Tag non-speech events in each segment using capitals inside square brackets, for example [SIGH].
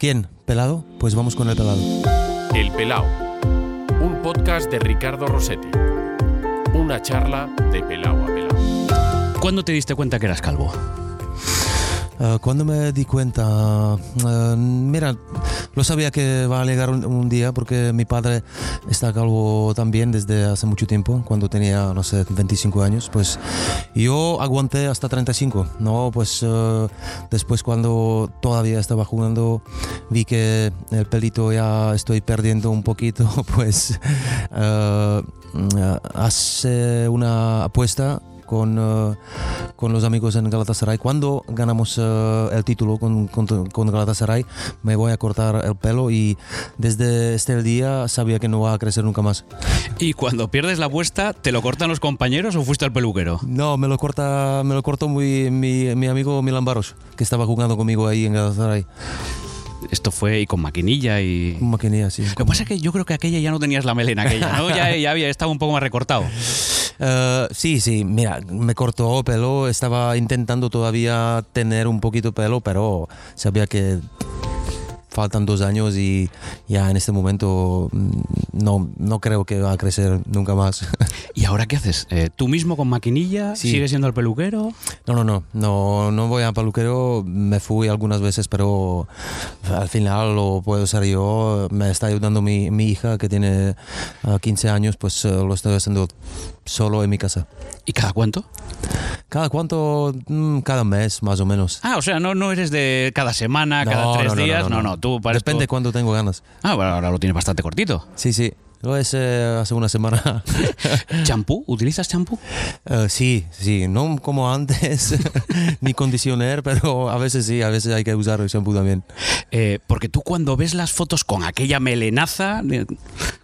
¿Quién? ¿Pelado? Pues vamos con el pelado. El Pelao, un podcast de Ricardo Rossetti. Una charla de pelao a pelao. ¿Cuándo te diste cuenta que eras calvo? Uh, cuando me di cuenta, uh, mira, lo sabía que va a llegar un, un, día porque mi padre está calvo también desde hace mucho tiempo, cuando tenía, no sé, 25 años. Pues yo aguanté hasta 35, ¿no? Pues uh, después cuando todavía estaba jugando vi que el pelito ya estoy perdiendo un poquito, [LAUGHS] pues hace una apuesta con, uh, con, los amigos en Galatasaray. Cuando ganamos uh, el título con, con, con, Galatasaray, me voy a cortar el pelo y desde este día sabía que no va a crecer nunca más. ¿Y cuando pierdes la apuesta, te lo cortan los compañeros o fuiste al peluquero? No, me lo corta, me lo cortó muy, mi, mi amigo Milan Baros, que estaba jugando conmigo ahí en Galatasaray. Esto fue y con maquinilla y. Con maquinilla, sí. Lo que pasa es que yo creo que aquella ya no tenías la melena, aquella, ¿no? [LAUGHS] ya, ya había estado un poco más recortado. Uh, sí, sí, mira, me cortó pelo, estaba intentando todavía tener un poquito pelo, pero sabía que faltan dos años y ya en este momento no, no creo que va a crecer nunca más. [LAUGHS] ¿Y ahora qué haces? Eh, ¿Tú mismo con maquinilla? Sí. ¿Sigues siendo el peluquero? No, no, no, no, no voy a peluquero, me fui algunas veces, pero al final lo puedo ser yo, me está ayudando mi, mi hija que tiene uh, 15 años, pues uh, lo estoy haciendo solo en mi casa. ¿Y cada cuánto? Cada cuánto, mm, cada mes más o menos. Ah, o sea, no, no eres de cada semana, No, cada tres no, no, días. no, No, tú para Depende esto- cuándo tengo ganas. Ah, bueno, ahora lo tienes bastante cortito. Sí, sí. Lo hice hace una semana. [LAUGHS] ¿Champú? ¿Utilizas champú? Eh, sí, sí, no como antes, [LAUGHS] ni condicionar, pero a veces sí, a veces hay que usar el shampoo también. Eh, porque tú cuando ves las fotos con aquella melenaza, eh,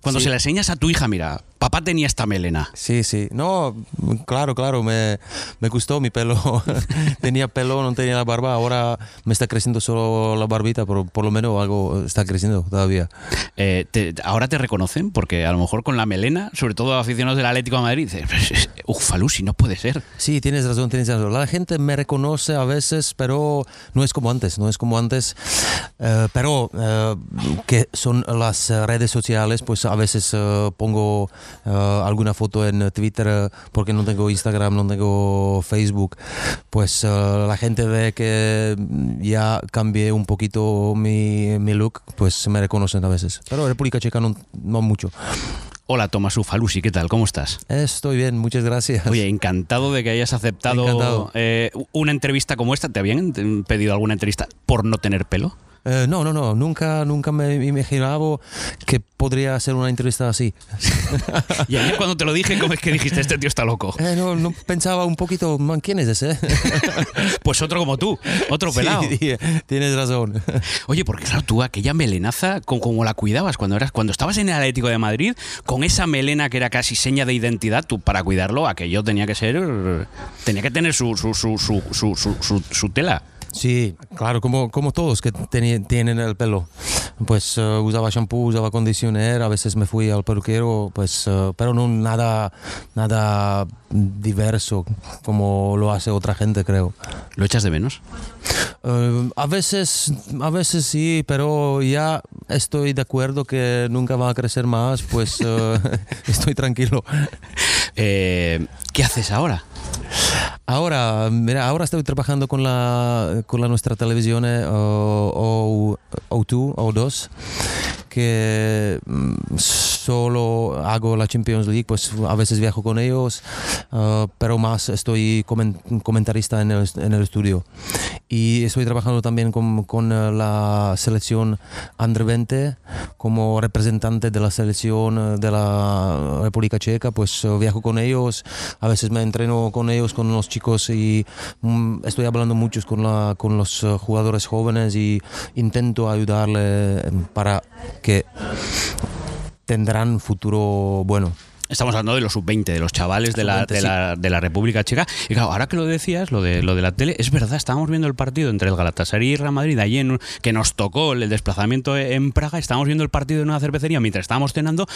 cuando Sí. se la enseñas a tu hija, mira, papá tenía esta melena. Sí, sí. No, claro, claro, me, me gustó mi pelo. [LAUGHS] tenía pelo, no tenía la barba, ahora me está creciendo solo la barbita, pero por lo menos algo está creciendo todavía. Eh, te- ahora te reconocen porque a lo mejor con la melena, sobre todo aficionados del Atlético de Madrid, dices, [LAUGHS] "Pues, uf, Falusi, no puede ser. Sí, tienes razón, tienes razón. La gente me reconoce a veces, pero no es como antes, no es como antes. Eh, pero eh, que son las redes sociales, pues a veces eh, pongo eh, alguna foto en Twitter eh, porque no tengo Instagram, no tengo Facebook. Pues eh, la gente ve que ya cambié un poquito mi, mi look, pues me reconocen a veces. Pero República Checa no, no mucho. Hola, Tomasu Falusi, ¿qué tal? ¿Cómo estás? Estoy bien, muchas gracias. Oye, encantado de que hayas aceptado eh, una entrevista como esta. ¿Te habían eh, pedido alguna entrevista por no tener pelo? Eh, no, no, no, nunca, nunca me imaginaba que podría hacer una entrevista así. [LAUGHS] Y ayer cuando te lo dije, ¿cómo es que dijiste, este tío está loco? Eh, no, no pensaba un poquito, man, ¿quién es ese? [LAUGHS] Pues otro como tú, otro pelado. Sí, tienes razón. [LAUGHS] Oye, porque claro, tú aquella melenaza, con como la cuidabas cuando eras, cuando estabas en el Atlético de Madrid, con esa melena que era casi seña de identidad, tú para cuidarlo, aquello tenía que ser, tenía que tener su, su, su, su, su, su- su- su tela. Sí, claro, como, como todos que tienen el pelo. Pues eh, usaba shampoo, usaba condicioner, a veces me fui al peluquero, pues, eh, pero no nada, nada diverso como lo hace otra gente, creo. ¿Lo echas de menos? Eh, a veces, a veces sí, pero ya estoy de acuerdo que nunca va a crecer más, pues [LAUGHS] estoy tranquilo. [LAUGHS] Eh, ¿Qué haces ahora? Ahora, mira, ahora estoy trabajando con la, con la nuestra televisión eh, o, o, O2, O2, que mm, solo hago la Champions League, pues a veces viajo con ellos, eh, pero más estoy comen- comentarista en el, en el estudio. Y estoy trabajando también con, con eh, la selección Under 20 como representante de la selección eh, de la República Checa, pues eh, viajo con ellos, a veces me entreno con ellos, con los chicos y mm, estoy hablando mucho con, la, con los jugadores jóvenes y intento ayudarle para que tendrán futuro bueno. Estamos hablando de los sub-20, de los chavales de la, Sub-20, de, la, de la República Checa. Y claro, ahora que lo decías, lo de, lo de la tele, es verdad, estábamos viendo el partido entre el Galatasaray y Real Madrid, allí en, que nos tocó el desplazamiento en Praga, estábamos viendo el partido en una cervecería mientras estábamos cenando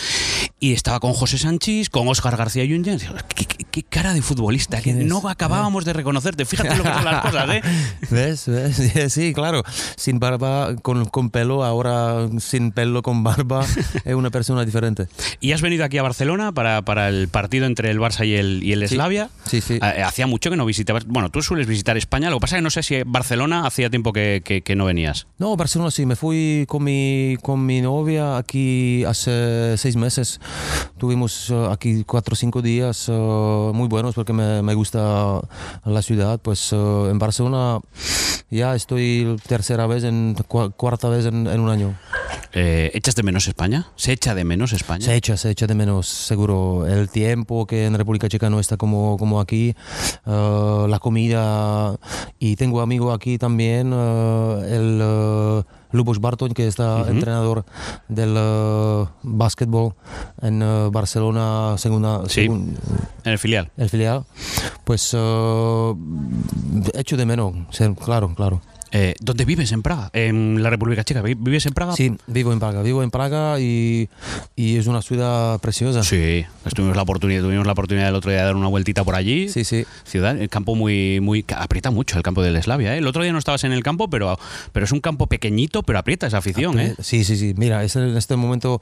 y estaba con José Sánchez, con Óscar García Junyen. Digo, ¿Qué, qué- cara de futbolista, que no acabábamos de reconocerte. Fíjate lo que son las [LAUGHS] cosas, ¿eh? ¿Ves? ¿Ves? [LAUGHS] Sí, claro. Sin barba, con, con pelo, ahora sin pelo, con barba, [LAUGHS] es una persona diferente. Y has venido aquí a Barcelona para, para el partido entre el Barça y el, y el Sí. Slavia. Sí, sí. Eh, Hacía mucho que no visitabas. Bueno, tú sueles visitar España. Lo que pasa es que no sé si Barcelona hacía tiempo que, que- que no venías. No, Barcelona sí, me fui con mi, con mi novia aquí hace seis meses. Tuvimos eh, aquí cuatro o cinco días muy buenos porque me, me gusta la ciudad. Pues eh, en Barcelona ya estoy tercera vez, en, cua- cuarta vez en, en un año. Eh, ¿Echas de menos España? ¿Se echa de menos España? Se echa, se echa de menos, seguro. El tiempo que en República Checa no está como, como aquí, eh, la comida. Y tengo amigo aquí también, eh, el eh, Lubos Barton, que está entrenador del eh, básquetbol en eh, Barcelona, segunda, Sí. segun- En el filial. el filial. Pues eh, echo de menos, claro, claro. Eh, ¿Dónde vives en Praga? En la República Checa. ¿Vi- ¿Vives en Praga? Sí, vivo en Praga, vivo en Praga y, y es una ciudad preciosa. Sí, tuvimos la oportunidad, tuvimos la oportunidad el otro día de dar una vueltita por allí. sí. sí. Ciudad, el campo muy, muy aprieta mucho el campo del Eslavia. ¿eh? El otro día no estabas en el campo, pero, pero es un campo pequeñito, pero aprieta esa afición, ¿eh? Sí, sí, sí. Mira, es- en este momento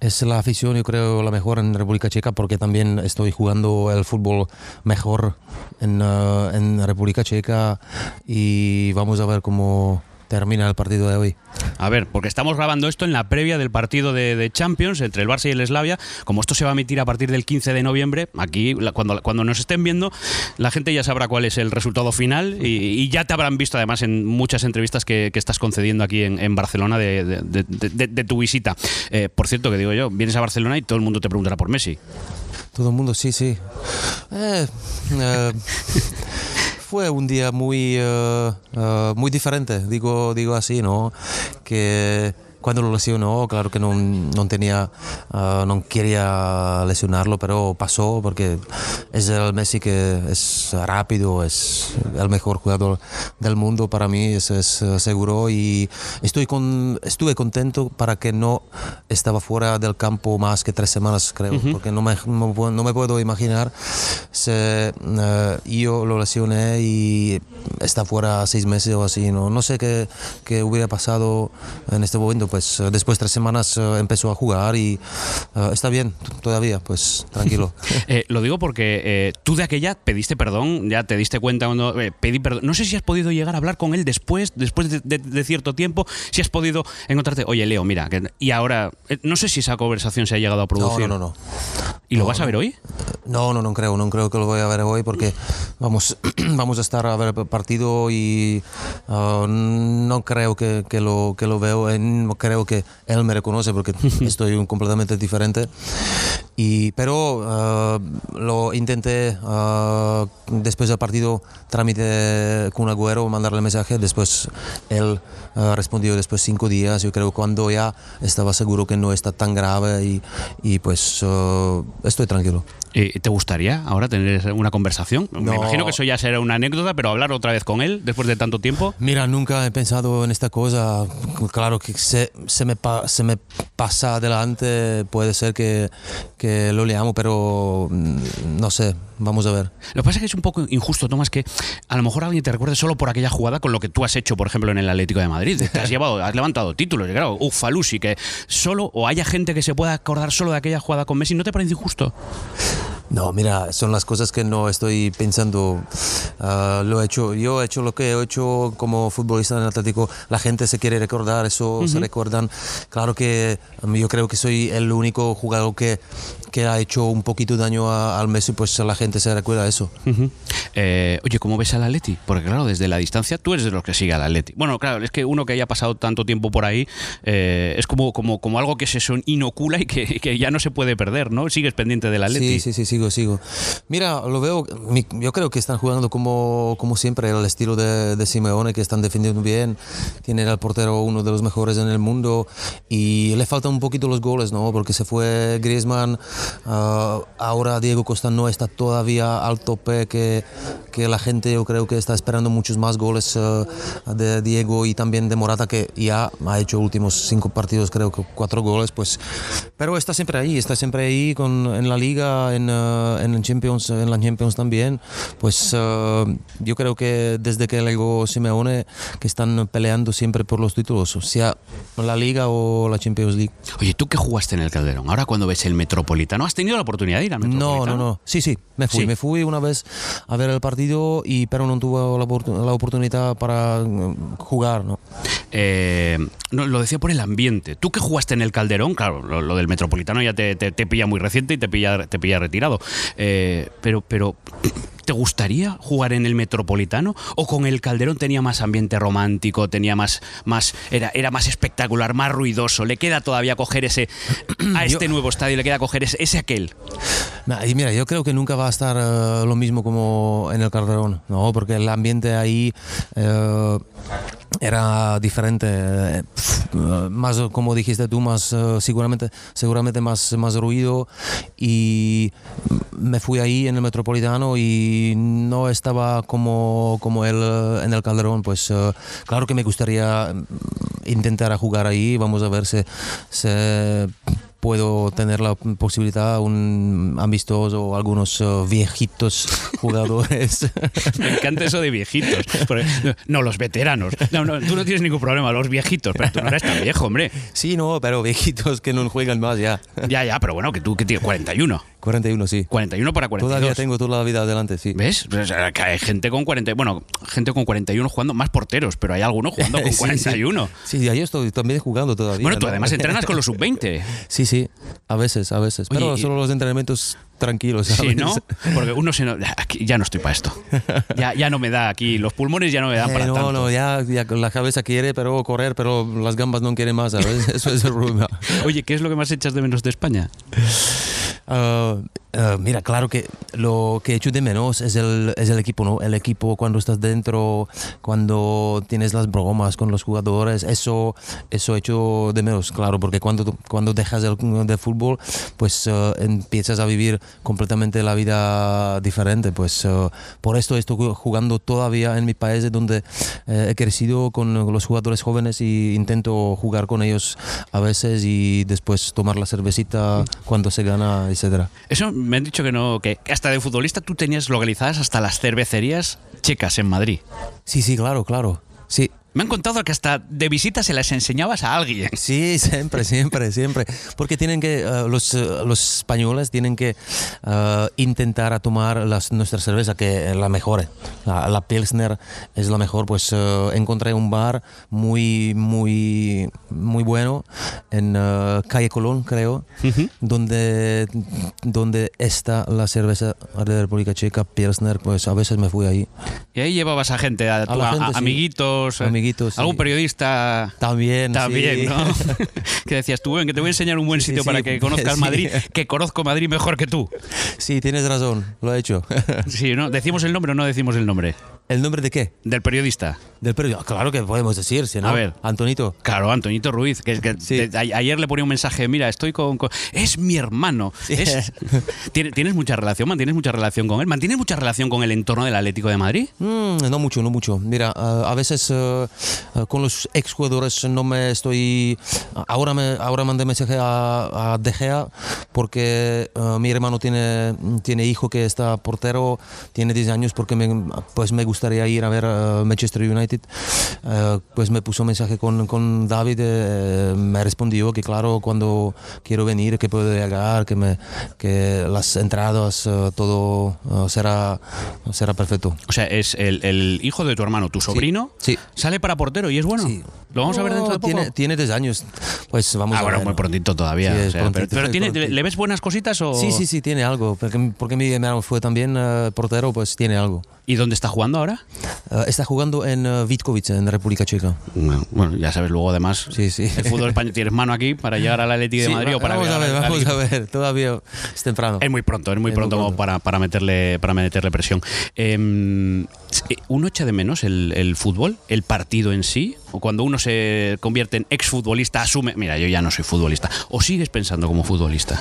es la afición, yo creo, la mejor en República Checa porque también estoy jugando el fútbol mejor en, eh, en República Checa y vamos a ver cómo termina el partido de hoy. A ver, porque estamos grabando esto en la previa del partido de, de Champions entre el Barça y el Slavia. Como esto se va a emitir a partir del 15 de noviembre, aquí la- cuando, cuando nos estén viendo, la gente ya sabrá cuál es el resultado final y, y ya te habrán visto además en muchas entrevistas que, que estás concediendo aquí en, en Barcelona de, de- de- de- de tu visita. Eh, por cierto, que digo yo, vienes a Barcelona y todo el mundo te preguntará por Messi. Todo el mundo, sí, sí. Eh, eh, fue un día muy, eh, eh, muy diferente, digo, digo así, ¿no? Que cuando lo lesionó, claro que no, no tenía, eh, no quería lesionarlo, pero pasó porque es el Messi que es rápido, es el mejor jugador del mundo para mí, eso es seguro. Y estoy con, estuve contento para que no estaba fuera del campo más que tres semanas, creo, porque no me, no, no me puedo imaginar. Si eh, yo lo lesioné y está fuera seis meses o así, no, no sé qué, qué hubiera pasado en este momento, pues eh, después de tres semanas eh, empezó a jugar y eh, está bien todavía, pues tranquilo. [LAUGHS] Lo digo porque tú de aquella pediste perdón, ya te diste cuenta cuando pedí perdón. No sé si has podido llegar a hablar con él después, después de, de- de cierto tiempo, si has podido encontrarte, oye Leo, mira, que- y ahora, no sé si esa conversación se ha llegado a producir. no, no, no. ¿Y lo No, vas a ver hoy? No, no, no creo, no creo que lo voy a ver hoy porque vamos, [CLEARS THROAT] vamos a estar a ver el partido y ah, no creo que, que lo, que lo veo, eh, no creo que él me reconoce porque [LAUGHS] estoy un completamente diferente. Y, pero ah, lo intenté ah, después del partido, trámite con Agüero, mandarle mensaje, después él respondió después cinco días, yo creo cuando ya estaba seguro que no está tan grave y, y pues estoy tranquilo. Eh, ¿Te gustaría ahora tener una conversación? Me No. imagino que eso ya será una anécdota, pero hablar otra vez con él después de tanto tiempo. Mira, nunca he pensado en esta cosa. Claro que se, se, me, pa- se me pasa adelante, puede ser que, que lo leamos, pero mm, no sé, vamos a ver. Lo que pasa es que es un poco injusto, Tomás, que a lo mejor alguien te recuerde solo por aquella jugada con lo que tú has hecho, por ejemplo, en el Atlético de Madrid. Te has [LAUGHS] llevado, has levantado títulos, y claro, Ufalusi, que solo, o haya gente que se pueda acordar solo de aquella jugada con Messi, ¿no te parece injusto? No, mira, son las cosas que no estoy pensando. Ah, lo he hecho, yo he hecho lo que he hecho como futbolista en Atlético. La gente se quiere recordar, eso se recuerdan. Claro que um, yo creo que soy el único jugador que, que ha hecho un poquito daño a- al Messi, pues la gente se recuerda eso. Ujú. Eh, oye, ¿cómo ves al Atleti? Porque claro, desde la distancia tú eres de los que sigue al Atleti. Bueno, claro, es que uno que haya pasado tanto tiempo por ahí eh, es como, como, como algo que se son- inocula y que, que ya no se puede perder, ¿no? Sigues pendiente del Atleti. Sí, sí, sí, sigo, sigo. Mira, lo veo, yo creo que están jugando como, como siempre, el estilo de, de Simeone, que están defendiendo bien, tienen al portero uno de los mejores en el mundo y le faltan un poquito los goles, ¿no? Porque se fue Griezmann, ah, ahora Diego Costa no está todavía al tope, que, que la gente yo creo que está esperando muchos más goles ah, de Diego y también de Morata, que ya ha hecho últimos cinco partidos, creo que cuatro goles, pues, pero está siempre ahí, está siempre ahí con, en la liga, en, ah, eh, en, el Champions, en la Champions también, pues eh, yo creo que desde que llegó Simeone, que están peleando siempre por los títulos, sea la Liga o la Champions League. Oye, ¿tú qué jugaste en el Calderón? Ahora cuando ves el Metropolitano, ¿has tenido la oportunidad de ir al No, Metropolitano? no, no. Sí, sí, me fui. Sí. Me fui una vez a ver el partido, y, pero no tuve la, la oportunidad para eh, jugar, ¿no? Eh, no, lo decía por el ambiente. Tú que jugaste en el Calderón, claro, lo, lo del Metropolitano ya te, te- te pilla muy reciente y te pilla, te pilla retirado. Eh, pero, pero, ¿te gustaría jugar en el Metropolitano? ¿O con el Calderón tenía más ambiente romántico, tenía más, más era, era más espectacular, más ruidoso? ¿Le queda todavía coger ese a este nuevo estadio? ¿Le queda coger ese, ese aquel? Nah, Y mira, yo creo que nunca va a estar eh, lo mismo como en el Calderón, ¿no? Porque el ambiente ahí eh, era diferente, eh, más como dijiste tú, más eh, seguramente, seguramente más, más ruido. Y me fui ahí en el Metropolitano y no estaba como, como él eh, en el Calderón, pues claro que me gustaría mm, intentar jugar ahí, vamos a ver si, si puedo tener la posibilidad un amistoso o algunos eh, viejitos jugadores. [LAUGHS] Me encanta eso de viejitos. Porque- no, los veteranos. No, no, tú no tienes ningún problema, los viejitos. Pero tú no eres tan viejo, hombre. sí, no, pero viejitos que no juegan más ya. Ya, ya, pero bueno, que tú que tienes 41. 41, sí. 41 para 42. Todavía tengo toda la vida adelante, sí. ¿Ves? O sea, que hay gente con 40, bueno, gente con 41 jugando más porteros, pero hay algunos jugando [LAUGHS] con Sí, sí. 41. Sí, ya yo estoy también jugando todavía. Bueno, tú ¿no? además entrenas con los sub-20. [LAUGHS] Sí, sí, a veces, a veces. Oye, pero y- solo los entrenamientos tranquilos, ¿sabes? Sí, ¿no? [LAUGHS] Porque uno se no, ya no estoy para esto. Ya, ya no me da aquí, los pulmones ya no me dan Eh, para no, tanto. no, ya, ya la cabeza quiere pero correr, pero las gambas no quieren más, ¿sabes? Eso es el problema. Oye, ¿qué es lo que más echas de menos de España? Ah, ah, mira, claro que lo que echo de menos es el, es el equipo, ¿no? El equipo cuando estás dentro, cuando tienes las bromas con los jugadores, eso, eso echo de menos, claro, porque cuando, cuando dejas el de fútbol, pues ah, empiezas a vivir completamente la vida diferente, pues ah, por esto estoy jugando todavía en mi país donde eh, he crecido con los jugadores jóvenes y intento jugar con ellos a veces y después tomar la cervecita cuando se gana, etcétera. Eso me han dicho que no, que hasta de futbolista tú tenías localizadas hasta las cervecerías checas en Madrid. Sí, sí, claro, claro. Sí, Me han contado que hasta de visita se las enseñabas a alguien. [LAUGHS] sí, siempre, siempre, siempre. Porque tienen que, eh, los, eh, los españoles tienen que eh, intentar a tomar las, nuestra cerveza, que es la mejor. La, la Pilsner es la mejor. Pues encontré un bar muy, muy, muy bueno en Calle Colón, creo, donde, donde está la cerveza de la República Checa, Pilsner. Pues a veces me fui ahí. Y ahí llevabas a gente, a, A a- gente, a- sí. amiguitos, Amiguitos, sí. algún periodista También, también, sí. ¿no? [LAUGHS] que decías tú, ven, que te voy a enseñar un buen sitio sí, para que conozcas. [LAUGHS] Madrid, que conozco Madrid mejor que tú. Sí, tienes razón, lo he hecho. Sí, ¿no? ¿Decimos el nombre o no decimos el nombre? ¿El nombre de qué? Del periodista. Del periódico. Claro que podemos decir, si no. A ver. Antonito. Claro, Antonito Ruiz. Que, que Sí. ayer le ponía un mensaje, mira, estoy con... con- es mi hermano. Sí. Es- [LAUGHS] ¿Tiene- ¿Tienes mucha relación? ¿Mantienes mucha relación con él? ¿Mantienes mucha relación con el entorno del Atlético de Madrid? Mm, no mucho, no mucho. Mira, a veces eh, eh, con los exjugadores no me estoy... Ahora, me, ahora mandé mensaje a, a De Gea porque eh, mi hermano tiene, tiene hijo que está portero, tiene 10 años porque me, pues me gustaría ir a ver Manchester United. Eh, pues me puso mensaje con, con David, eh, me respondió que claro, cuando quiero venir, que puedo llegar, que, me, que las entradas, eh, todo eh, será, será perfecto. O sea, es el, el hijo de tu hermano, tu sobrino. Sí. Sale para portero y es bueno. Sí. Lo vamos a ver dentro de poco. Tiene, tiene 10 años. Pues vamos ah, a bueno, ver. muy prontito todavía. Sí, o sea, prontito, pero tiene, prontito. ¿le ves buenas cositas o...? Sí, sí, sí, tiene algo. Porque, porque mi hermano fue también eh, portero, pues tiene algo. ¿Y dónde está jugando ahora? Eh, está jugando en eh, Vitkovice, en República Checa. Bueno, ya sabes, luego además... Sí, sí. El fútbol español, ¿tienes mano aquí para llegar al Atlético de Sí, Madrid o para vamos a ver, vamos a ver. Todavía es temprano. Es muy pronto, es muy Es muy pronto, como pronto. para, para meterle para meterle presión. Em, ¿Uno echa de menos el, el fútbol, el partido en sí? ¿O cuando uno se convierte en exfutbolista, asume, mira, yo ya no soy futbolista? ¿O sigues pensando como futbolista?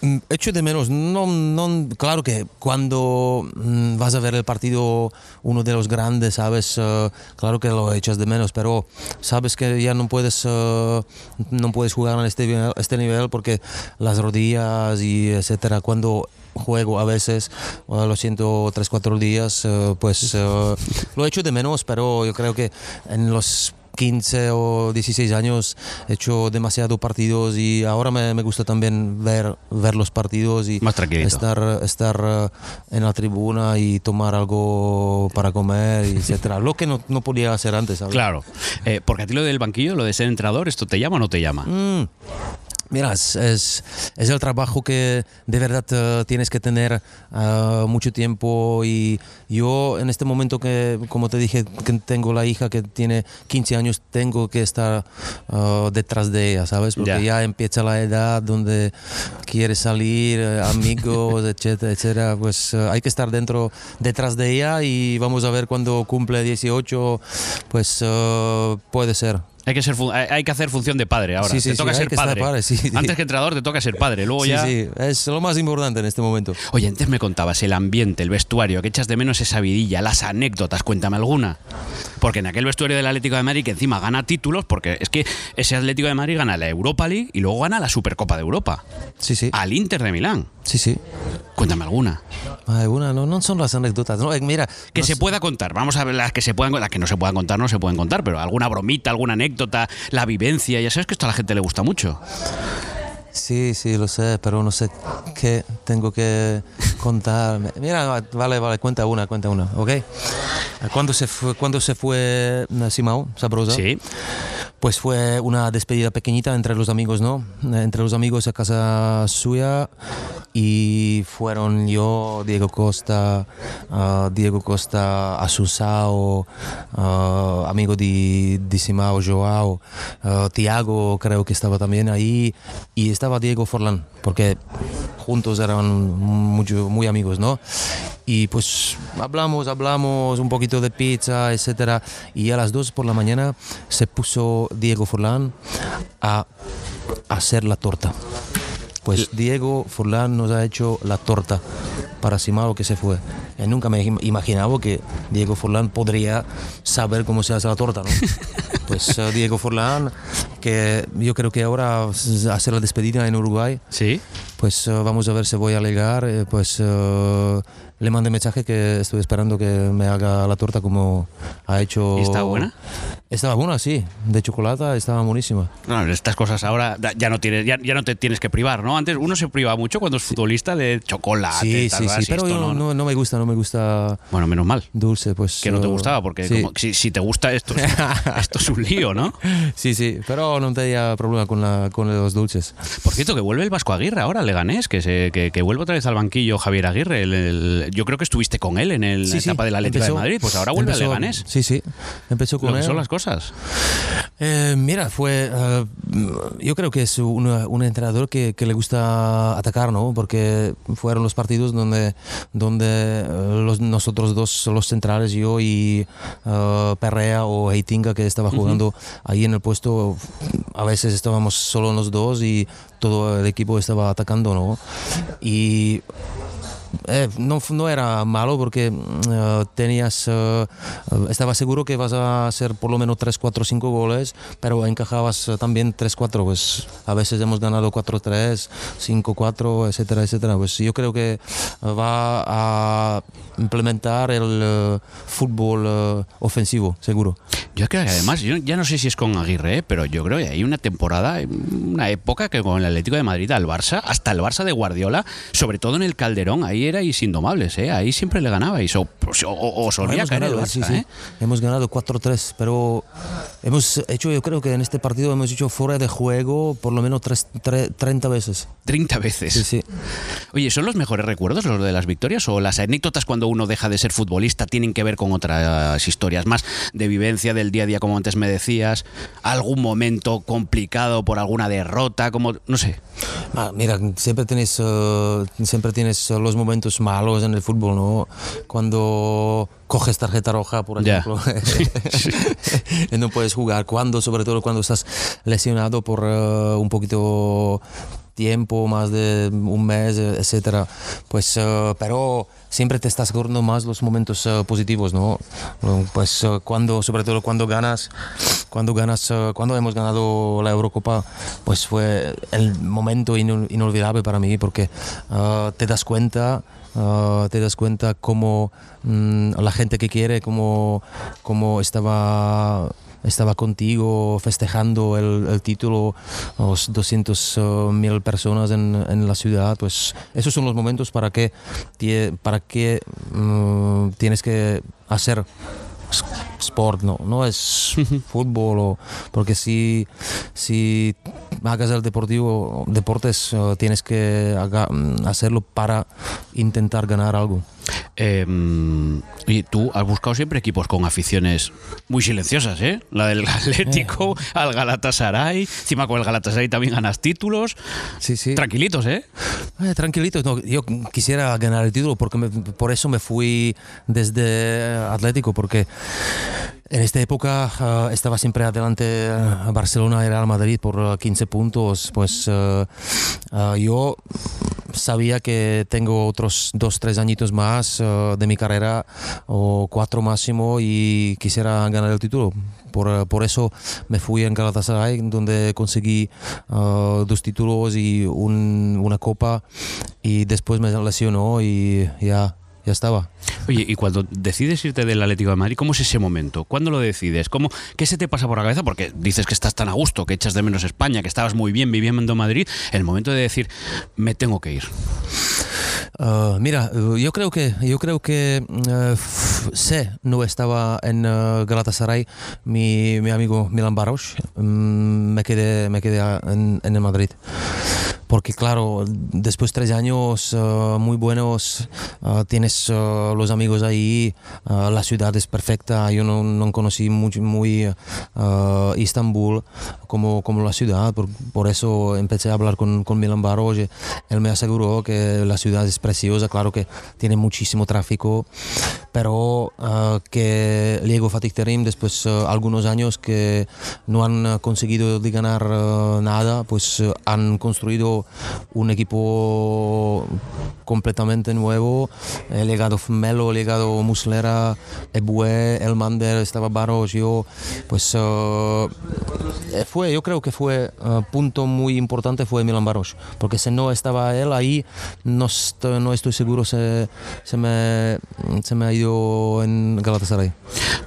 Mm, Echo de menos, no, no, claro que cuando mm, vas a ver el partido, uno de los grandes, sabes, Eh, claro que lo echas de menos, pero sabes que ya no puedes, eh, no puedes jugar en este, este nivel porque las rodillas y etcétera, cuando juego a veces, eh, lo siento, tres, cuatro días, pues lo echo de menos, pero yo creo que en los 15 o 16 años he hecho demasiados partidos y ahora me, me gusta también ver, ver los partidos y Más estar, estar eh, en la tribuna y tomar algo para comer, etcétera. [LAUGHS] Lo que no, no podía hacer antes. ¿sabes? Claro. Eh, porque a ti lo del banquillo, lo de ser entrenador, ¿esto te llama o no te llama? Mm. Mira, es, es, es el trabajo que de verdad eh, tienes que tener eh, mucho tiempo y yo en este momento que, como te dije, que tengo la hija que tiene 15 años, tengo que estar eh, detrás de ella, ¿sabes? Porque Ya. ya. empieza la edad donde quiere salir, amigos, [LAUGHS] etcétera, etcétera. Pues hay que estar dentro, detrás de ella y vamos a ver cuando cumple 18, pues puede ser. Hay que, ser hay que hacer función de padre ahora. Sí, sí, te sí, toca hay ser padre. padre, sí, sí. Antes que entrenador te toca ser padre. Luego Sí, ya. sí, es lo más importante en este momento. Oye, antes me contabas el ambiente, el vestuario, que echas de menos esa vidilla, las anécdotas, cuéntame alguna. Porque en aquel vestuario del Atlético de Madrid, que encima gana títulos, porque es que ese Atlético de Madrid gana la Europa League y luego gana la Supercopa de Europa. Sí, sí, Al Inter de Milán. sí, sí. Cuéntame alguna. Ay, una, no, no son las anécdotas. No, eh, mira, Que no se pueda contar. Vamos a ver las que se puedan las que no se puedan contar, no se pueden contar, pero alguna bromita, alguna anécdota, la vivencia, ya sabes que esto a la gente le gusta mucho. Sí, sí, lo sé, pero no sé qué tengo que contar. Mira, vale, vale, cuenta una, cuenta una, ¿ok? Cuando se fue, cuando se fue eh, Simao, Sabrosa, Sí. Pues fue una despedida pequeñita entre los amigos, ¿no? Entre los amigos a casa suya y fueron yo, Diego Costa, ah, Diego Costa, Asusao, ah, amigo de, de Simao, Joao, ah, Tiago creo que estaba también ahí y estaba Diego Forlán, porque juntos eran mucho, muy amigos, ¿no? Y pues hablamos, hablamos un poquito de pizza, etcétera. Y a las 2 por la mañana se puso Diego Forlán a hacer la torta. Pues Diego Forlán nos ha hecho la torta para Simao que se fue. Y nunca me im- imaginaba que Diego Forlán podría saber cómo se hace la torta, ¿no? [LAUGHS] Pues eh, Diego Forlán, que yo creo que ahora hace la despedida en Uruguay, Sí. pues eh, vamos a ver si voy a llegar. eh, pues eh, le mandé mensaje que estoy esperando que me haga la torta como ha hecho. ¿Y está buena? Estaba buena, sí. De chocolate estaba buenísima. No, estas cosas ahora ya no tienes, ya, ya no te tienes que privar, ¿no? Antes uno se priva mucho cuando es futbolista de chocolate. Sí, tal, sí, sí. Pero esto no, no, no me gusta, no me gusta Bueno, menos mal. dulce, pues. Que no te gustaba, porque sí. como- si, si te gusta esto, es- [LAUGHS] esto es un lío, ¿no? Sí, sí, pero no tenía problema con, la, con los dulces. Por cierto, que vuelve el Vasco Aguirre ahora, Leganés, que, se, que, que vuelve otra vez al banquillo Javier Aguirre. el- el- yo creo que estuviste con él en el- Sí, la sí, etapa del Atlético de Madrid, pues ahora vuelve empezó- al Leganés. Sí, sí, empezó con Lo que él. son las cosas. Eh, mira, fue. eh, yo creo que es una- un entrenador que, que le gusta atacar, ¿no? Porque fueron los partidos donde, donde eh, los, nosotros dos, los centrales, yo y eh, Perrea o Heitinga, que estaba jugando ahí en el puesto, a veces estábamos solo los dos y todo el equipo estaba atacando, ¿no? Y eh, no, no era malo porque eh, tenías, eh, estaba seguro que vas a hacer por lo menos 3, 4, 5 goles, pero encajabas eh, también 3, 4, pues a veces hemos ganado 4, 3, 5, 4, etcétera, etcétera. Pues yo creo que va a implementar el eh, fútbol ofensivo, seguro. Yo creo que además, yo ya no sé si es con Aguirre, ¿eh? pero yo creo que hay una temporada, una época que con el Atlético de Madrid al Barça, hasta el Barça de Guardiola, sobre todo en el Calderón, ahí erais indomables, ¿eh? ahí siempre le ganabais, o, pues, o, o- o solía hemos caer el ganado, Barça, sí, sí. ¿eh? Hemos ganado 4-3, pero hemos hecho, yo creo que en este partido hemos hecho fuera de juego por lo menos tres- tre- 30 veces. 30 veces. Sí, sí. Oye, ¿son los mejores recuerdos los de las victorias o las anécdotas cuando uno deja de ser futbolista tienen que ver con otras historias más de vivencia del día a día, como antes me decías? ¿Algún momento complicado por alguna derrota? Como, no sé. Ah, mira, siempre tienes, eh, siempre tienes eh, los momentos malos en el fútbol, ¿no? Cuando coges tarjeta roja, por ejemplo, [LAUGHS] y no puedes jugar. Cuando, sobre todo cuando estás lesionado por eh, un poquito tiempo, más de un mes, eh, etcétera. Pues, eh, pero siempre te estás acordando más los momentos eh, positivos, ¿no? Pues eh, cuando, sobre todo cuando ganas, cuando ganas, cuando hemos ganado la Eurocopa, pues fue el momento ino- inolvidable para mí porque te das cuenta. eh, te das cuenta cómo mm, la gente que quiere, cómo, cómo estaba estaba contigo festejando el, el título, los 200 mil personas en, en la ciudad, pues esos son los momentos para que, para que mm, tienes que hacer sport, no, no es [LAUGHS] fútbol, o- porque si, si hagas el deportivo, deportes, eh, tienes que haga- mm, hacerlo para intentar ganar algo. Eh, y tú has buscado siempre equipos con aficiones muy silenciosas, ¿eh? La del [LAUGHS] Atlético, al Galatasaray. Encima con el Galatasaray también ganas títulos. Sí, sí. Tranquilitos, ¿eh? Eh, tranquilitos, no, yo quisiera ganar el título porque me- por eso me fui desde Atlético porque en esta época eh, estaba siempre adelante eh, Barcelona y Real Madrid por eh, 15 puntos, pues eh, eh, yo sabía que tengo otros dos, tres añitos más eh, de mi carrera o cuatro máximo y quisiera ganar el título. Por, eh, por eso me fui en Galatasaray donde conseguí eh, dos títulos y un- una copa y después me lesionó y ya, ya estaba. Oye, y cuando decides irte del Atlético de Madrid, ¿cómo es ese momento? ¿Cuándo lo decides? ¿Cómo, ¿Qué se te pasa por la cabeza? Porque dices que estás tan a gusto, que echas de menos España, que estabas muy bien viviendo en Madrid. El momento de decir, me tengo que ir. Uh, mira, uh, yo creo que yo creo que uh, sé no estaba en uh, Galatasaray mi, mi amigo Milan Baros mm, me quedé me quedé en, en el Madrid porque claro después de tres años uh, muy buenos uh, tienes uh, los amigos ahí la ciudad es perfecta yo no, no conocí muy uh, Istambul como, como la ciudad por, por eso empecé a hablar con, con Milan Baros y él me aseguró que la ciudad es preciosa, claro que tiene muchísimo tráfico, pero que Diego Fatih Terim, después de algunos años que no han conseguido de ganar nada, pues han construido un equipo completamente nuevo, he llegado Melo, he llegado Muslera, Ebue, Elmander, estaba Baros, yo, pues eh, fue, yo creo que fue uh, punto muy importante fue Milan Baros, porque si no estaba él ahí, no, est- no estoy seguro se, se, me, se me ha ido en Galatasaray.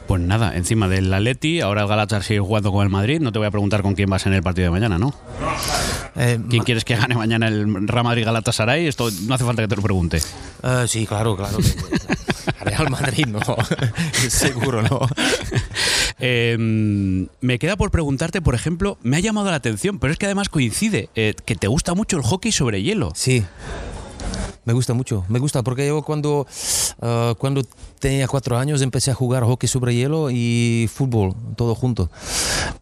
Pues nada, encima del Atleti, ahora el Galatasaray sigue jugando con el Madrid. No te voy a preguntar con quién vas en el partido de mañana, ¿no? Eh, ¿Quién quieres que gane mañana el Real Madrid Galatasaray? Esto no hace falta que te lo pregunte. eh, sí, claro, claro. [LAUGHS] Real Madrid, no, [LAUGHS] seguro no. [LAUGHS] Eh, me queda por preguntarte, por ejemplo, me ha llamado la atención, pero es que además coincide eh, que te gusta mucho el hockey sobre hielo. Sí. Me gusta mucho, me gusta porque yo cuando, ah, cuando tenía cuatro años empecé a jugar hockey sobre hielo y fútbol, todo junto.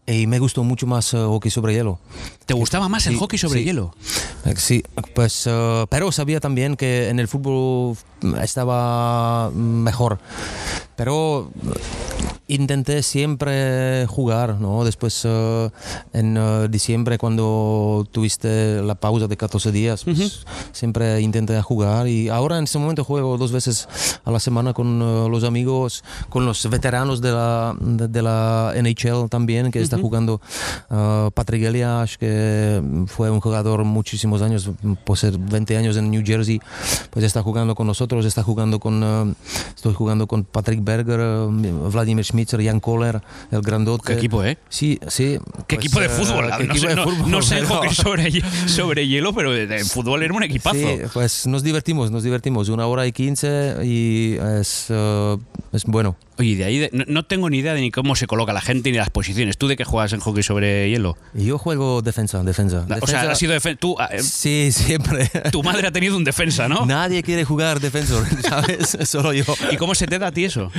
Y me gustó mucho más ah, hockey sobre hielo. ¿Te gustaba más el Sí, hockey sobre sí. hielo? Eh, Sí, pues, eh, pero sabía también que en el fútbol estaba mejor. Pero eh, intenté siempre jugar, ¿no? Después, eh, en eh, diciembre, cuando tuviste la pausa de 14 días, pues, siempre intenté jugar. Y ahora en este momento juego dos veces a la semana con los amigos, con los veteranos de la, de, de la NHL también, que está jugando Patrick Elias, que fue un jugador muchísimos años, pues 20 años en New Jersey, pues está jugando con nosotros, está jugando con, estoy jugando con Patrick Berger, eh, Vladimir Schmitzer, Jan Kohler, el grandote. Qué equipo, ¿eh? Sí, sí. ¿Qué pues, equipo de eh, fútbol? qué no, equipo sé, de no- fútbol, no sé el pero- hockey sobre, sobre hielo, pero de fútbol era un equipazo. Sí, pues nos divertimos, nos divertimos. Una hora y quince y es, eh, es bueno. Oye, de ahí de- no, no tengo ni idea de ni cómo se coloca la gente ni las posiciones. ¿Tú de qué juegas en hockey sobre hielo? Yo juego defensa, defensa. O sea, Defensa- has sido tú, ah, eh, Sí, siempre. tu madre ha tenido un defensa, ¿no? Nadie quiere jugar defensor, [LAUGHS] ¿sabes? [LAUGHS] Solo yo. ¿Y cómo se te da a ti eso?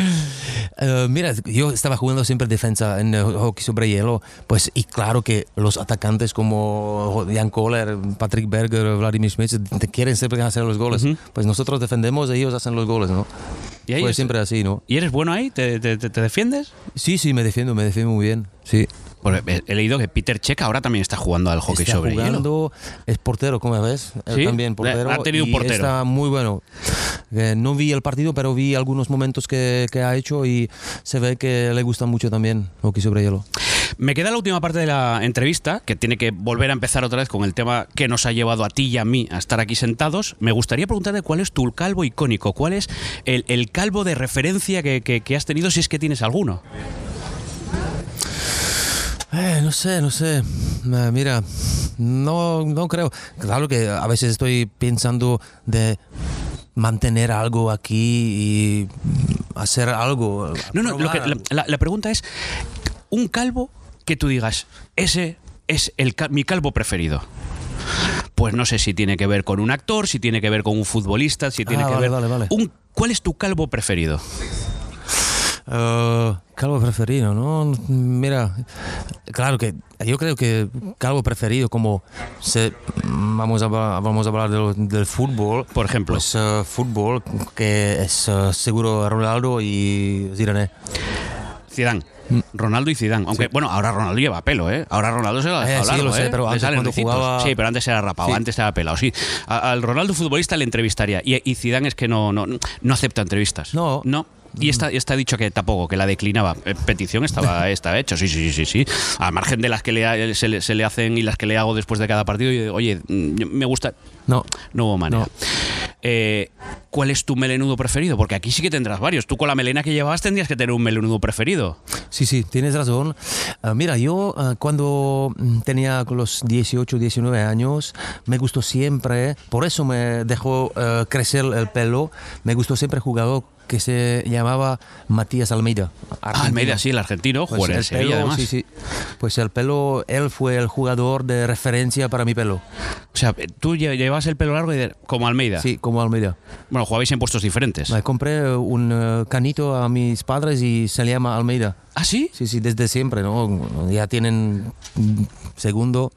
Eh, mira, yo estaba jugando siempre defensa en eh, hockey sobre hielo, pues y claro que los atacantes como Jan Kohler, Patrick Berger, Vladimir Smith te quieren siempre hacer los goles. Pues nosotros defendemos y ellos hacen los goles, ¿no? ¿Y, ahí Fue es- siempre así, ¿no? ¿Y eres bueno ahí? ¿Te, te- te- te defiendes? Sí, sí, me defiendo, me defiendo muy bien, sí. Porque he- he leído que Peter Check ahora también está jugando al hockey está sobre hielo. jugando, es portero, como ves. Él ¿Sí? también portero. Ha tenido un y portero. Está muy bueno. Eh, no vi el partido, pero vi algunos momentos que, que ha hecho y se ve que le gusta mucho también hockey sobre hielo. Me queda la última parte de la entrevista, que tiene que volver a empezar otra vez con el tema que nos ha llevado a ti y a mí a estar aquí sentados. Me gustaría preguntarte cuál es tu calvo icónico, cuál es el, el calvo de referencia que, que- que has tenido, si es que tienes alguno. Eh, no sé, no sé. Eh, mira, no, no creo. Claro que a veces estoy pensando de mantener algo aquí y hacer algo. No, no, lo que- la pregunta es, un calvo que tú digas, ese es el, mi calvo preferido. Pues no sé si tiene que ver con un actor, si tiene que ver con un futbolista, si tiene Ah, que vale, ver... vale, vale. Un, ¿Cuál es tu calvo preferido? Eh, calvo preferido, ¿no? Mira, claro que yo creo que calvo preferido, como se, vamos, a, vamos a hablar del, del fútbol, Por ejemplo. pues eh, fútbol, que es eh, seguro Ronaldo y Zidane. Zidane. Ronaldo y Zidane. Aunque, bueno, ahora Ronaldo lleva pelo, ¿eh? Ahora Ronaldo se lo ha Eh, dejado sí, largo, lo sé, ¿eh? pero antes cuando jugaba- Sí, pero antes era rapado, Sí. antes era pelado, sí. A- al Ronaldo futbolista le entrevistaría. Y, y Zidane es que no, no, no acepta entrevistas. No. No. Y está, está dicho que tampoco, que la declinaba. Eh, Petición estaba, [LAUGHS] estaba hecho, sí, sí, sí, sí. Al margen de las que le, se, le, se le hacen y las que le hago después de cada partido, y, oye, mm, me gusta. No, No hubo manera. No. Eh, ¿Cuál es tu melenudo preferido? Porque aquí sí que tendrás varios. Tú con la melena que llevabas tendrías que tener un melenudo preferido. Sí, sí, tienes razón. Ah, mira, yo ah, cuando mm, tenía los 18, 19 años, me gustó siempre, por eso me dejó eh, crecer el pelo, me gustó siempre jugador que se llamaba Matías Almeida. Ah. Almeida, sí, el argentino, Pues juega en el Sevilla pelo, además. sí, sí. Pues el pelo, él fue el jugador de referencia para mi pelo. O sea, tú lle- el pelo largo y de- como Almeida. Sí, como Almeida. Bueno, jugabais en puestos diferentes. Me compré un eh, canito a mis padres y se llama Almeida. ¿Ah, sí? Sí, sí, desde siempre, ¿no? Ya tienen segundo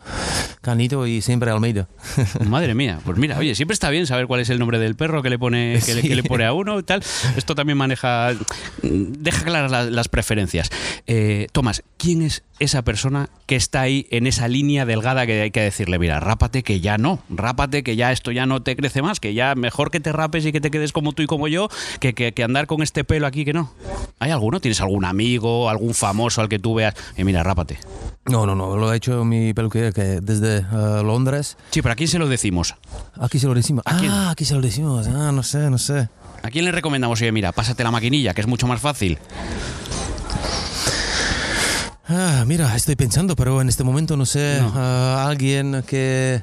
Canito y siempre Almeida. [LAUGHS] Madre mía, pues mira, oye, siempre está bien saber cuál es el nombre del perro que le pone, que le, Sí. que le pone a uno y tal. Esto también maneja, deja claras la- las preferencias. Eh, Tomás, ¿quién es esa persona que está ahí en esa línea delgada que hay que decirle, mira, rápate que ya no, rápate que ya esto ya no te crece más, que ya mejor que te rapes y que te quedes como tú y como yo, que, que- que andar con este pelo aquí que no? ¿Hay alguno? ¿Tienes algún amigo, algún famoso al que tú veas? Eh, mira, rápate. No, no, no, lo ha hecho mi peluquería que desde eh, Londres. Sí, pero ¿a quién se lo decimos? Aquí se lo decimos. ¿A quién? Ah, aquí se lo decimos. Ah, no sé, no sé. ¿A quién le recomendamos? Oye, mira, pásate la maquinilla, que es mucho más fácil. Ah, mira, estoy pensando, pero en este momento no sé. No. ah, alguien que.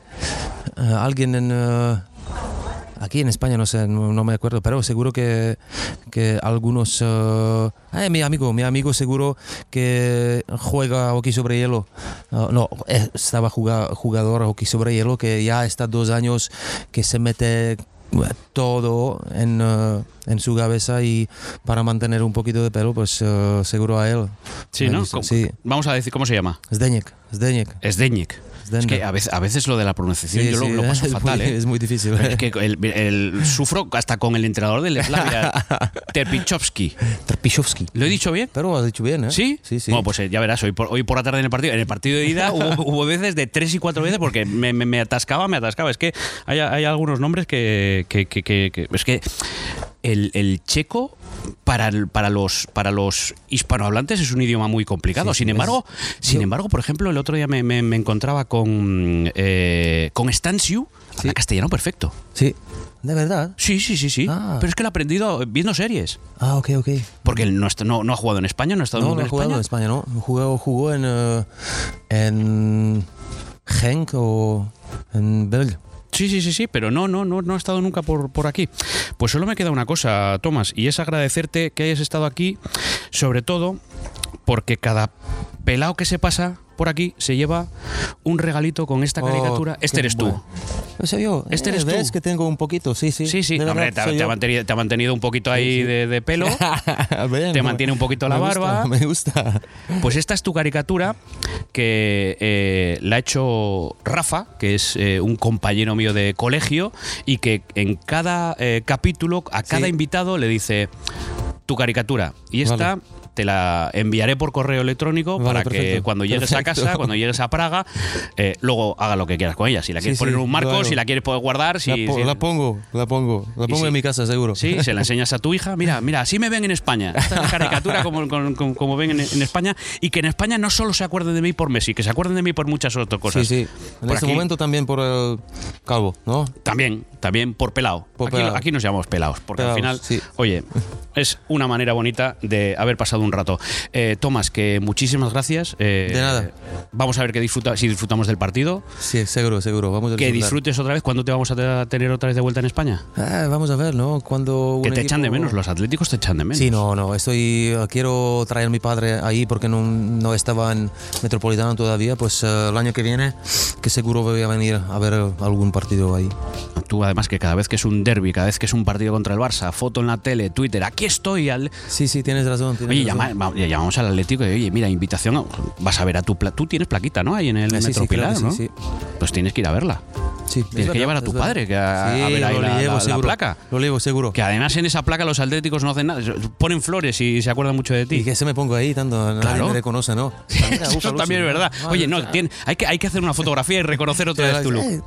Ah, alguien en. ah, aquí en España, no sé, no, no me acuerdo, pero seguro que, que algunos. eh, mi amigo, mi amigo seguro que juega hockey sobre hielo. No, eh, estaba juga- jugador hockey sobre hielo que ya está dos años que se mete todo en, eh, en su cabeza y para mantener un poquito de pelo, pues eh, seguro a él. Sí, ¿no? gusta, ¿Cómo- Sí, Vamos a decir, ¿cómo se llama? Zdeněk, Zdeněk. Zdeněk. Es que a veces, a veces lo de la pronunciación Sí, yo lo- sí, lo, paso [LAUGHS] es fatal, muy, ¿eh? Es muy difícil. Es que el, el- sufro hasta con el entrenador del Slavia, [LAUGHS] Terpichovsky. Trpishovsky. ¿Lo he dicho bien? Pero has dicho bien, ¿eh? ¿Sí? Sí, sí. Bueno, pues eh, ya verás, hoy por, hoy por la tarde en el partido. En el partido de ida hubo, [LAUGHS] hubo veces de tres y cuatro veces porque me, me- me atascaba, me atascaba. Es que hay, hay algunos nombres que, que- que- que- que- Es que el, el checo. Para, para, los, para los hispanohablantes es un idioma muy complicado. Sí, sin embargo, es- sin yo- embargo, por ejemplo, el otro día me, me- me encontraba con, eh, con Stansiu, Sí. a castellano perfecto. Sí, de verdad. Sí, sí, sí, sí. Ah. Pero es que lo he aprendido viendo series. Ah, ok, ok. Porque él no, está- no, no ha jugado en España, no ha estado No, nunca no en ha jugado en España, ¿no? Jugó, jugó en, eh, en Genk o en Belga. Sí, sí, sí, sí, pero no, no, no, no ha estado nunca por, por aquí. Pues solo me queda una cosa, Tomás, y es agradecerte que hayas estado aquí, sobre todo porque cada pelao que se pasa por aquí se lleva un regalito con esta Oh, caricatura. este qué eres tú. bueno. No sé yo. Este eh, eres tú. ¿Ves que tengo un poquito? Sí, sí. Sí, sí, de hombre, verdad, te, soy te ha mantenido, te ha mantenido un poquito ahí Sí, sí. De, de pelo. [LAUGHS] Bien, Te mantiene un poquito la me gusta, barba. me gusta. Pues esta es tu caricatura que eh, la ha hecho Rafa, que es eh, un compañero mío de colegio, y que en cada eh, capítulo, a cada Sí. invitado le dice tu caricatura. Y esta, Vale. Te la enviaré por correo electrónico Vale, para que cuando llegues a casa, cuando llegues a Praga, eh, luego haga lo que quieras con ella. Si la quieres Sí, poner en sí, un marco, claro. si la quieres poder guardar, si, la, po- si- la pongo, la pongo. La pongo en mi casa, seguro. Sí, se la enseñas a tu hija. Mira, mira, así me ven en España. Esta es la caricatura como, como- ven en, en España. Y que en España no solo se acuerden de mí por Messi, que se acuerden de mí por muchas otras cosas. Sí, sí. En Por este aquí- momento también por el calvo, ¿no? También, también por pelado. Por aquí, nos llamamos pelados, porque al final, sí. oye, es una manera bonita de haber pasado un rato. Eh, Tomás, que muchísimas gracias. eh, De nada. Vamos a ver que disfruta, si disfrutamos del partido. Sí, seguro, seguro. Vamos a Que disfrutes otra vez. ¿Cuándo te vamos a te- tener otra vez de vuelta en España? Ah, vamos a ver, ¿no? Cuando Que te echan de equipo- menos, los atléticos te echan de menos. Sí, no, no. Estoy, eh, quiero traer a mi padre ahí porque no, no estaba en Metropolitano todavía. Pues eh, el año que viene, que seguro voy a venir a ver algún partido ahí. Tú además que cada vez que es un derby, cada vez que es un partido contra el Barça, foto en la tele, Twitter, aquí estoy. Al... Sí, sí, tienes razón. tienes Oye, razón. Llama- llamamos al Atlético y oye, mira, invitación, a- vas a ver a tu pla- tú tienes plaquita, ¿no? Ahí en el Ah, sí, sí, Metro claro Pilar, que ¿no? sí, sí. Pues tienes que ir a verla. Sí, es Tienes que llevar a tu padre que a, a Sí, ver ahí lo la, llevo, la- la seguro. placa. Lo llevo seguro. Que además en esa placa los atléticos no hacen nada, ponen flores y se acuerdan mucho de ti. Y que se me pongo ahí, tanto nadie Claro. me reconoce, ¿no? [LAUGHS] Mira, Eso ufa, también es verdad. Madre Oye, no, tiene- hay, que, hay que hacer una fotografía y reconocer otra Sí, vez tu sí. look.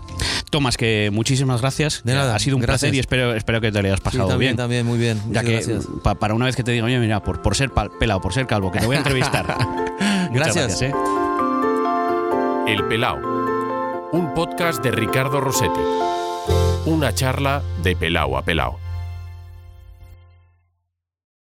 Tomás, que muchísimas gracias. De nada, Ha sido un gracias. placer y espero, espero que te lo hayas Sí, pasado también, bien. también, muy bien. Ya que gracias. pa- para una vez que te digo, oye, mira, por, por ser pal- pelado, por ser calvo, que te voy a entrevistar. [LAUGHS] Gracias. ¿eh? El Pelao, un podcast de Ricardo Rossetti. Una charla de Pelao a Pelao.